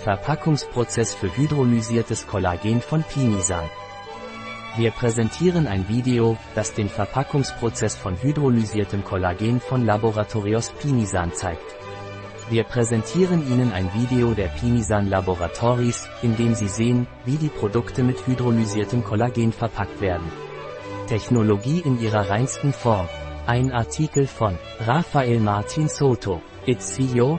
Verpackungsprozess für hydrolysiertes Kollagen von Pinisan. Wir präsentieren ein Video, das den Verpackungsprozess von hydrolysiertem Kollagen von Laboratorios Pinisan zeigt. Wir präsentieren Ihnen ein Video der Pinisan Laboratories, in dem Sie sehen, wie die Produkte mit hydrolysiertem Kollagen verpackt werden. Technologie in ihrer reinsten Form. Ein Artikel von Rafael Martin Soto, It's CEO,